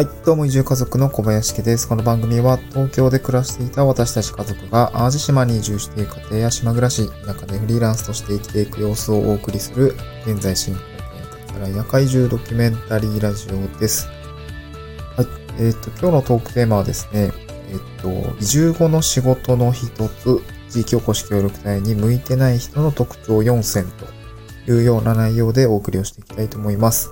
はい、どうも移住家族の小林家です。この番組は東京で暮らしていた私たち家族が淡路島に移住して家庭や島暮らし、田舎でフリーランスとして生きていく様子をお送りする現在進行形から田舎移住ドキュメンタリーラジオです。はい、えっ、と、今日のトークテーマはですね、えっ、と、移住後の仕事の一つ、地域おこし協力隊に向いてない人の特徴4選というような内容でお送りをしていきたいと思います。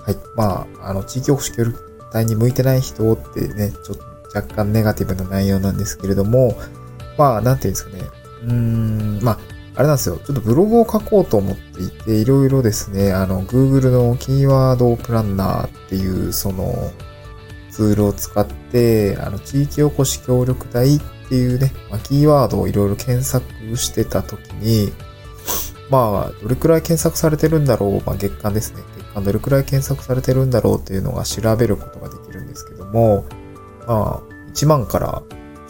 はい。まあ、あの、地域おこし協力隊に向いてない人ってね、ちょっと若干ネガティブな内容なんですけれども、まあ、なんていうんですかね。うーん、まあ、あれなんですよ。ちょっとブログを書こうと思っていて、いろいろですね、あの、Google のキーワードプランナーっていう、その、ツールを使って、あの、地域おこし協力隊っていうね、まあ、キーワードをいろいろ検索してたときに、まあ、どれくらい検索されてるんだろう、まあ、月間ですね。月間どれくらい検索されてるんだろうっていうのが調べることも、まあ、1万から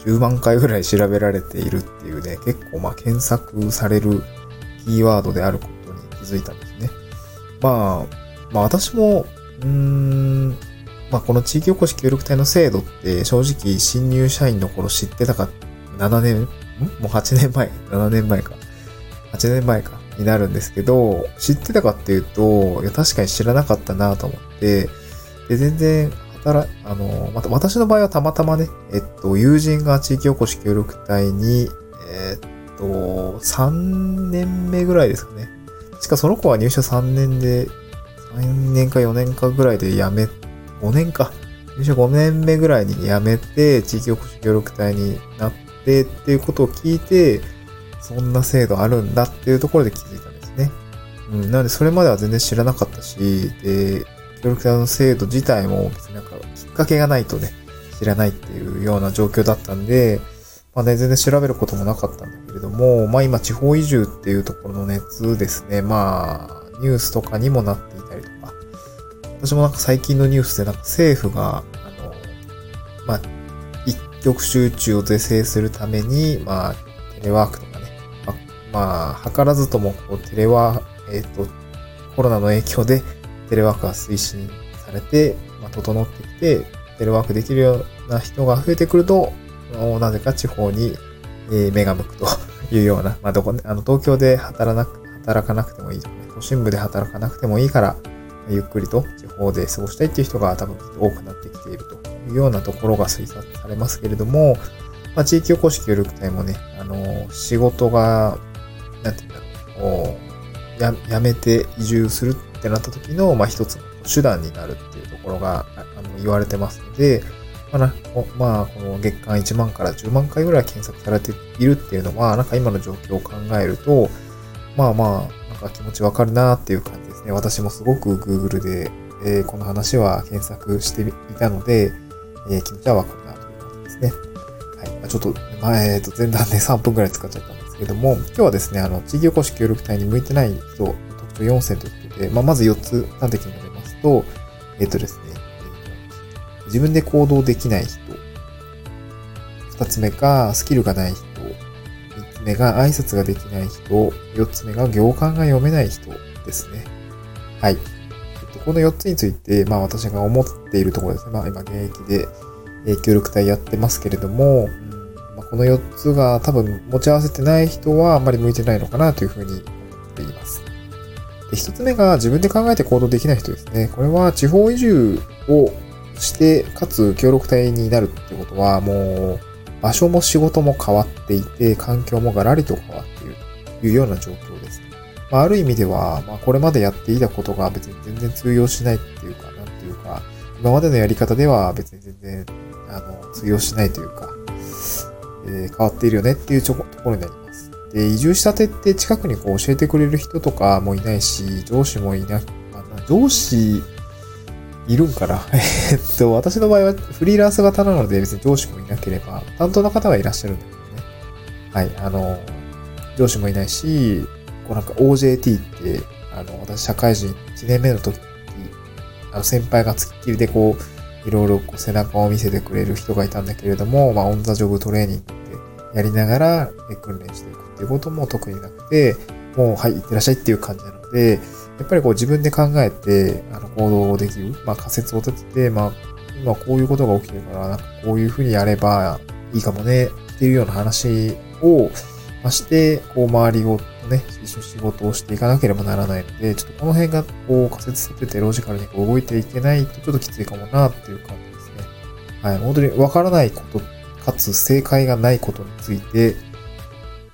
10万回ぐらい調べられているっていうね、結構まあ検索されるキーワードであることに気づいたんですね。まあ、まあ私も、うーん、まあこの地域おこし協力隊の制度って正直新入社員の頃知ってたか、7年、んもう8年前 ?7 年前か。8年前か。になるんですけど、知ってたかっていうと、いや確かに知らなかったなと思って、で、全然、働、あの、また、私の場合はたまたまね、えっと、友人が地域おこし協力隊に、えっと、3年目ぐらいですかね。しかその子は入社3年で、3年か4年かぐらいで辞め、5年か。入社5年目ぐらいに辞めて、地域おこし協力隊になってっていうことを聞いて、そんな制度あるんだっていうところで気づいたんですね。うん、なのでそれまでは全然知らなかったし、で、協力隊の制度自体も別になんかきっかけがないとね、知らないっていうような状況だったんで、まあね、全然調べることもなかったんだけれども、まあ今地方移住っていうところの熱ですね、まあ、ニュースとかにもなっていたりとか、私もなんか最近のニュースでなんか政府が、あの、まあ、一極集中を是正するために、まあ、テレワークとかね、まあ、まあ、図らずともこうテレワー、えっ、と、コロナの影響でテレワークが推進されて、まあ、整ってきて、テレワークできるような人が増えてくると、なぜか地方に、え目が向くというような、まあ、どこ、あの、東京で働なく、働かなくてもいいとか、都心部で働かなくてもいいから、ゆっくりと地方で過ごしたいっていう人が多分多くなってきているというようなところが推察されますけれども、まあ、地域おこし協力隊もね、あの、仕事が、なんていうんだろ、うや、めて移住するってなった時の、まあ、一つの手段になるっていうところが、あの、言われてますので、まあ、こまあ、この月間1万から10万回ぐらい検索されているっていうのは、なんか今の状況を考えると、まあまあ、なんか気持ちわかるなっていう感じですね。私もすごく Google で、えーこの話は検索していたので、えー気持ちはわかるなという感じですね。はい。ちょっと、まあ、えっ、と、前段で3分くらい使っちゃったけども、今日はですね、あの、地域おこし協力隊に向いてない人の特徴4選ということで、まあ、まず4つ端的に述べますと、えっ、とですね、自分で行動できない人。2つ目がスキルがない人。3つ目が挨拶ができない人。4つ目が行間が読めない人ですね。はい。この4つについて、まあ私が思っているところですね。まあ今現役で、協力隊やってますけれども、この4つが多分持ち合わせてない人はあんまり向いてないのかなというふうに思っています。で1つ目が自分で考えて行動できない人ですね。これは地方移住をして、かつ協力隊になるってことは、もう場所も仕事も変わっていて、環境もガラリと変わっているというような状況です。まあ、ある意味では、まあ、これまでやっていたことが別に全然通用しないっていうか、なんていうか、今までのやり方では別に全然、あの、通用しないというか、え変わっているよねっていうちょところになります。で、移住したてって近くにこう教えてくれる人とかもいないし、上司もいな、あ、上司、いるんかな えっと、私の場合はフリーランス型なので別に上司もいなければ、担当の方はいらっしゃるんだけどね。はい、あの、上司もいないし、こうなんか OJT って、あの、私社会人1年目の時に、あの先輩がつっきりでこう、いろいろこう背中を見せてくれる人がいたんだけれども、まあ、オンザジョブトレーニングやりながらえ訓練していくっていうことも特になくて、もう、はい、行ってらっしゃいっていう感じなので、やっぱりこう自分で考えて、あの、行動できる、まあ、仮説を立てて、まあ、今こういうことが起きてるから、なんかこういうふうにやればいいかもねっていうような話を、まして、こう周りをね、一緒に仕事をしていかなければならないので、ちょっとこの辺がこう仮説立ててロジカルにこう動いていけないとちょっときついかもなっていう感じですね。はい、本当にわからないこと、かつ正解がないことについて、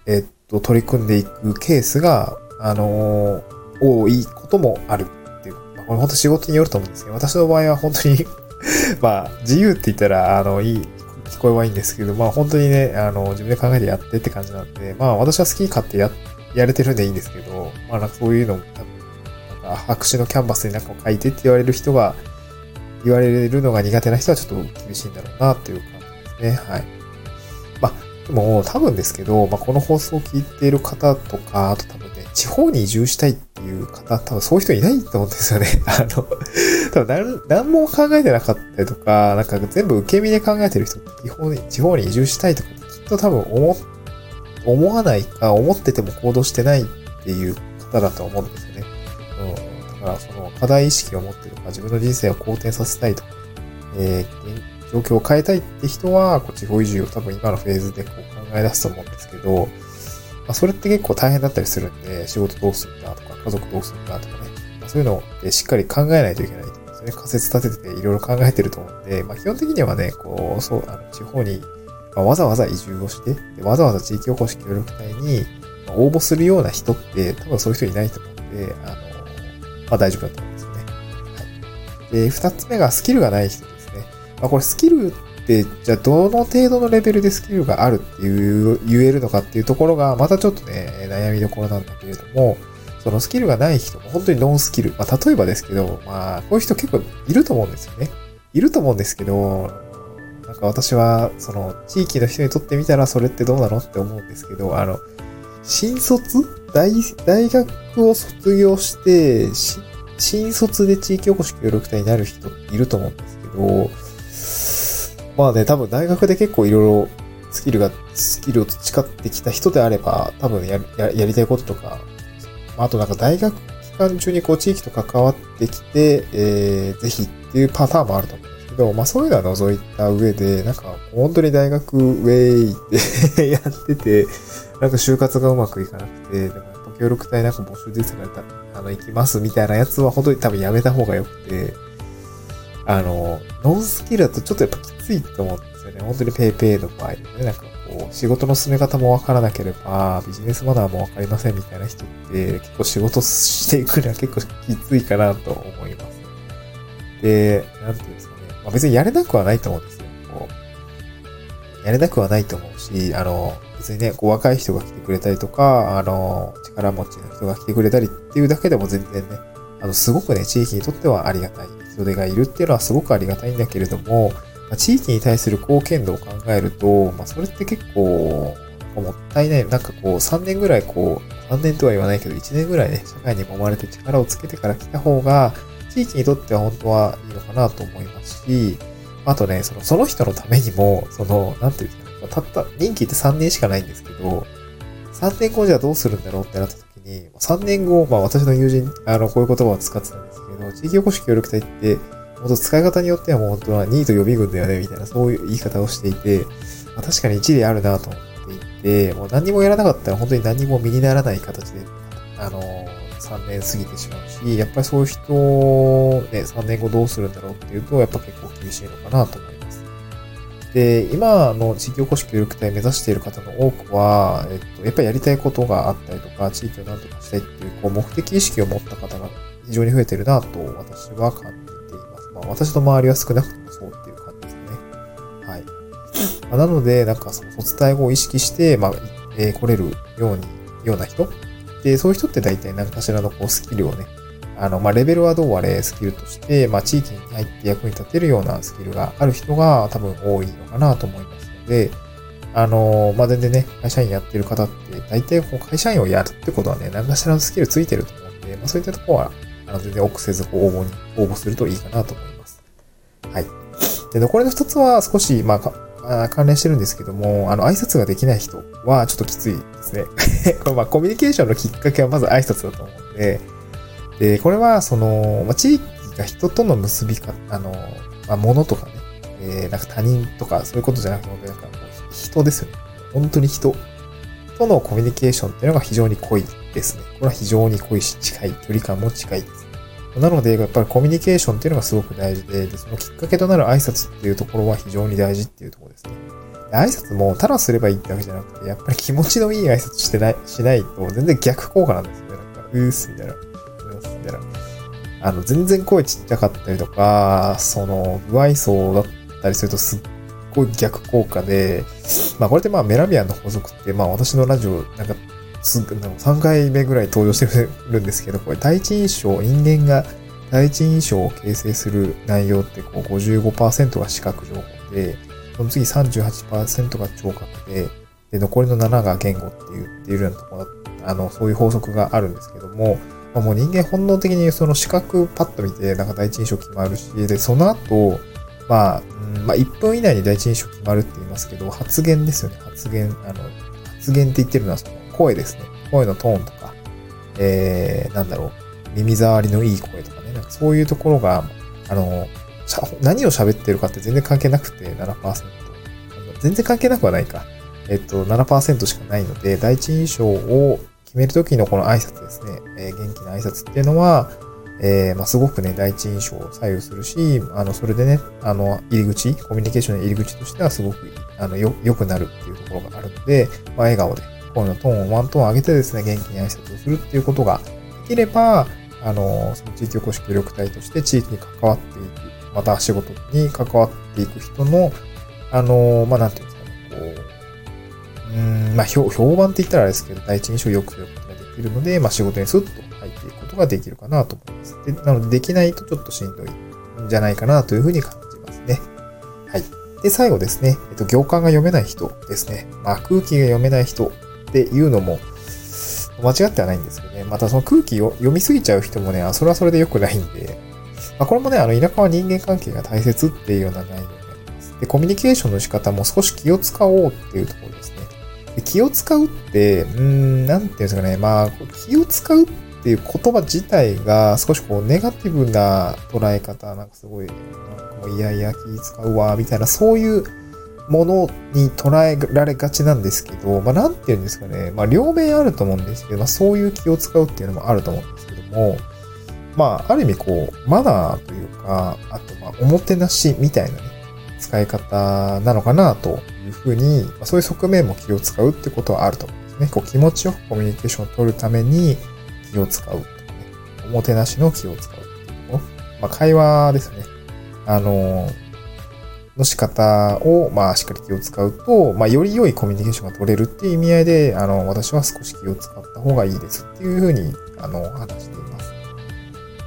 えっと、取り組んでいくケースが、あのー、多いこともあるっていう。まあ、これ本当仕事によると思うんですけど、私の場合は本当に まあ、自由って言ったら、あの、いい、聞こえはいいんですけど、まあ本当にね、あの、自分で考えてやってって感じなんで、まあ私は好き勝手や、やれてるんでいいんですけど、まあなんかそういうのも、なんか白紙のキャンバスになんか書いてって言われる人が、言われるのが苦手な人はちょっと厳しいんだろうなっていう感ね。はい。まあ、でも多分ですけど、まあこの放送を聞いている方とか、あと多分ね、地方に移住したいっていう方、多分そういう人いないと思うんですよね。あの、多分何何も考えてなかったりとか、なんか全部受け身で考えてる人って地方に、地方に移住したいとかきっと多分思、思わないか、思ってても行動してないっていう方だと思うんですよね。うん。だからその課題意識を持ってるか、自分の人生を好転させたいとか、えー、状況を変えたいって人は、こう地方移住を多分今のフェーズでこう考え出すと思うんですけど、まあ、それって結構大変だったりするんで、仕事どうするんだとか、家族どうするんだとかね、まあ、そういうのをしっかり考えないといけないと思うんですね。仮説立てていろいろ考えてると思うんで、まあ、基本的にはね、こう、そう、あの、地方に、まあ、わざわざ移住をして、でわざわざ地域おこし協力隊に、応募するような人って、多分そういう人いないと思うんで、あの、まあ、大丈夫だと思うんですよね。はい。で、二つ目がスキルがない人。まあ、これスキルって、じゃあどの程度のレベルでスキルがあるっていう、言えるのかっていうところが、またちょっとね、悩みどころなんだけれども、そのスキルがない人も本当にノンスキル。まあ、例えばですけど、まあ、こういう人結構いると思うんですよね。いると思うんですけど、なんか私は、その、地域の人にとってみたらそれってどうなのって思うんですけど、あの、新卒？大、大学を卒業して、新卒で地域おこし協力隊になる人いると思うんですけど、まあね、多分大学で結構いろいろスキルが、スキルを培ってきた人であれば、多分やややりたいこととか、あとなんか大学期間中にこう地域と関わってきて、えー、ぜひっていうパターンもあると思うんですけど、まあそういうのは除いた上で、なんか本当に大学ウェイで やってて、なんか就活がうまくいかなくて、でもやっぱ協力隊なんか募集ですから、あの、行きますみたいなやつは本当に多分やめた方がよくて、あの、ノンスキルだとちょっとやっぱきついと思うんですよね。本当にペイペイの場合でね。なんかこう、仕事の進め方もわからなければ、ビジネスマナーもわかりませんみたいな人って、結構仕事していくには結構きついかなと思います。で、なんていうんですかね。まあ、別にやれなくはないと思うんですよ。こう、やれなくはないと思うし、あの、別にね、こう若い人が来てくれたりとか、あの、力持ちの人が来てくれたりっていうだけでも全然ね、あの、すごくね、地域にとってはありがたい。人手がいるっていうのはすごくありがたいんだけれども、まあ、地域に対する貢献度を考えると、まあ、それって結構、もったいない。なんかこう、3年ぐらいこう、3年とは言わないけど、1年ぐらいね、社会に揉まれて力をつけてから来た方が、地域にとっては本当はいいのかなと思いますし、あとね、その、その人のためにも、その、なんていうんですか、たった、任期って3年しかないんですけど、3年後じゃどうするんだろうってなった時に、3年後、まあ私の友人、あの、こういう言葉を使ってたんですけど、地域おこし協力隊って、本当使い方によってはもう本当は2位と予備軍だよね、みたいな、そういう言い方をしていて、まあ、確かに一理あるなと思っていて、もう何もやらなかったら本当に何も身にならない形で、あの、3年過ぎてしまうし、やっぱりそういう人、ね、3年後どうするんだろうっていうと、やっぱ結構厳しいのかなと思います。で、今の地域おこし協力隊を目指している方の多くは、えっと、やっぱりやりたいことがあったりとか、地域を何とかしたいっていう、こう、目的意識を持った方が非常に増えてるなと私は感じまあ、私の周りは少なくともそうっていう感じですね。はい。まあ、なので、なんかその卒大語を意識して、まあ、えー、来れるように、ような人？で、そういう人って大体何かしらのこうスキルをね、あの、まあ、レベルはどうあれスキルとして、まあ、地域に入って役に立てるようなスキルがある人が多分多いのかなと思いますので、あのまあ、全然ね、会社員やってる方って、大体こう会社員をやるってことはね、何かしらのスキルついてると思うんで、まあ、そういったところは、あの、全然臆せずこう応募に、応募するといいかなと思います。はい。で、残りの一つは少し、まあ、関連してるんですけども、あの、挨拶ができない人はちょっときついですね。これまあ、コミュニケーションのきっかけはまず挨拶だと思うんで、で、これは、その、まあ、地域が人との結びか、あの、まあ、物とかね、えー、なんか他人とかそういうことじゃなくて、なんか人ですよね。本当に人とのコミュニケーションっていうのが非常に濃いですね。これは非常に濃いし、近い、距離感も近いです。なので、やっぱりコミュニケーションっていうのがすごく大事で、でそのきっかけとなる挨拶っていうところは非常に大事っていうところですね。挨拶もただすればいいってわけじゃなくて、やっぱり気持ちのいい挨拶してない、しないと全然逆効果なんですよね。なんか、うーす、みたいな。たいな。あの、全然声ちっちゃかったりとか、その、不愛想だったりするとすっごい逆効果で、まあこれってまあメラビアンの法則って、まあ私のラジオ、なんか、すぐ、3回目ぐらい登場してるんですけど、これ第一印象、人間が第一印象を形成する内容ってこう55%が視覚情報で、その次38%が聴覚で、で、残りの7が言語って言っているようなところあの、そういう法則があるんですけども、まあ、もう人間本能的にその視覚パッと見て、なんか第一印象決まるし、で、その後、まあ、うんまあ、1分以内に第一印象決まるって言いますけど、発言ですよね。発言、あの、発言って言ってるのはその声ですね。声のトーンとか、えー、なんだろう、耳障りのいい声とかね、なんかそういうところが、あの、何を喋ってるかって全然関係なくて7%。全然関係なくはないか。えっと、7%しかないので、第一印象を決めるときのこの挨拶ですね、えー、元気な挨拶っていうのは、えー、まあ、すごくね、第一印象を左右するし、あの、それでね、あの、入り口、コミュニケーションの入り口としてはすごく、あの、よ、良くなるっていうところがあるので、まあ、笑顔で、声のトーンをワントーン上げてですね、元気に挨拶をするっていうことができれば、あの、その地域おこし協力隊として地域に関わっていく、また仕事に関わっていく人の、あの、まあ、なんていうんですかね、こう、うん、まあ、評判って言ったらあれですけど、第一印象を良くすることができるので、まあ、仕事にスッと入っていくことができるかなと思います。でなので、できないとちょっとしんどいんじゃないかなというふうに感じますね。はい。で、最後ですね、えっと、行間が読めない人ですね。まあ、空気が読めない人っていうのも、間違ってはないんですけどね。またその空気を読みすぎちゃう人もね、あそれはそれで良くないんで、まあ、これもね、あの、田舎は人間関係が大切っていうような内容になります。で、コミュニケーションの仕方も少し気を使おうっていうところです。気を使うって、うーん、なんていうんですかね、まあ、気を使うっていう言葉自体が少しこう、ネガティブな捉え方、なんかすごい、なんかもういやいや気使うわ、みたいな、そういうものに捉えられがちなんですけど、まあ、なんて言うんですかね。まあ、両面あると思うんですけど、まあ、そういう気を使うっていうのもあると思うんですけども、まあ、ある意味こう、マナーというか、あと、まあ、おもてなしみたいなね、使い方なのかなというふうに、まあ、そういう側面も気を使うってことはあると思うんですね。こう、気持ちよくコミュニケーションを取るために気を使うとかね、おもてなしの気を使うっていうの。まあ、会話ですね。あの、の仕方を、まあ、しっかり気を使うと、まあ、より良いコミュニケーションが取れるっていう意味合いで、あの、私は少し気を使った方がいいですっていうふうに、あの、話しています。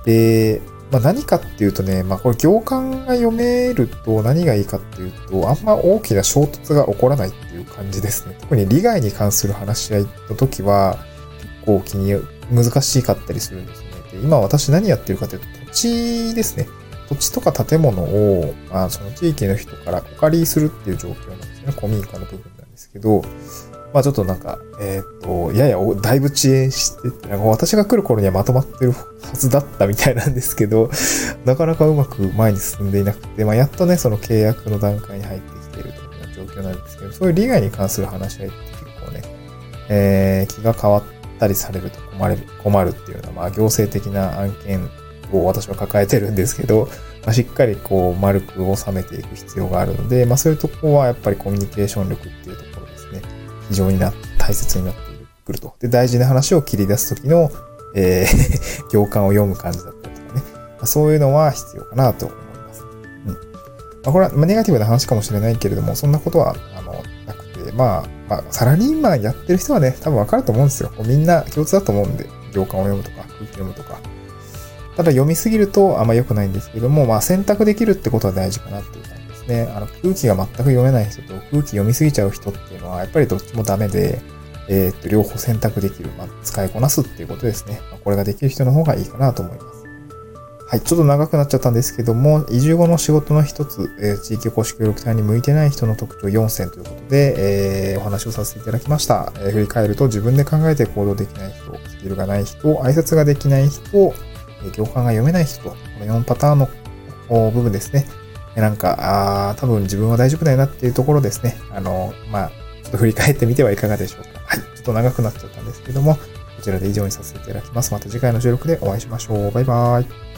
で、まあ、何かっていうとね、まあ、これ行間が読めると何がいいかっていうと、あんま大きな衝突が起こらないっていう感じですね。特に利害に関する話し合いの時は、結構気に難しかったりするんですね。で今私何やってるかというと、土地ですね。土地とか建物を、まあ、その地域の人からお借りするっていう状況なんですね。古民家の部分なんですけど、まあちょっとなんか、えっ、と、ややだいぶ遅延してて、なんか私が来る頃にはまとまってるはずだったみたいなんですけど、なかなかうまく前に進んでいなくて、まあやっとね、その契約の段階に入ってきているという状況なんですけど、そういう利害に関する話し合いって結構ね、えー、気が変わったりされると困る、困るっていうような、まあ行政的な案件を私は抱えてるんですけど、まあ、しっかりこう丸く収めていく必要があるので、まあそういうとこはやっぱりコミュニケーション力っていうところ。非常にな大切になってくると。で、大事な話を切り出すときの、えー 行間を読む感じだったりとかね。ま、そういうのは必要かなと思います。うん。まあこれはまネガティブな話かもしれないけれども、そんなことは、あの、なくて、まあ、まあ、サラリーマンやってる人はね、多分わかると思うんですよ。みんな共通だと思うんで、行間を読むとか、空気読むとか、ただ読みすぎるとあんま良くないんですけども、まあ選択できるってことは大事かなっていうね。あの空気が全く読めない人と空気読みすぎちゃう人っていうのはやっぱりどっちもダメで、えー、っと、両方選択できる、まあ、使いこなすっていうことですね。まあ、これができる人の方がいいかなと思います。はい、ちょっと長くなっちゃったんですけども、移住後の仕事の一つ、えー、地域おこし協力隊に向いてない人の特徴4選ということで、えー、お話をさせていただきました。えー、振り返ると自分で考えて行動できない人、スキルがない人、挨拶ができない人、え行間が読めない人と、この4パターンの部分ですね。なんか、ああ多分自分は大丈夫だよなっていうところですね。あの、まあ、ちょっと振り返ってみてはいかがでしょうか。はい。ちょっと長くなっちゃったんですけども、こちらで以上にさせていただきます。また次回の収録でお会いしましょう。バイバーイ。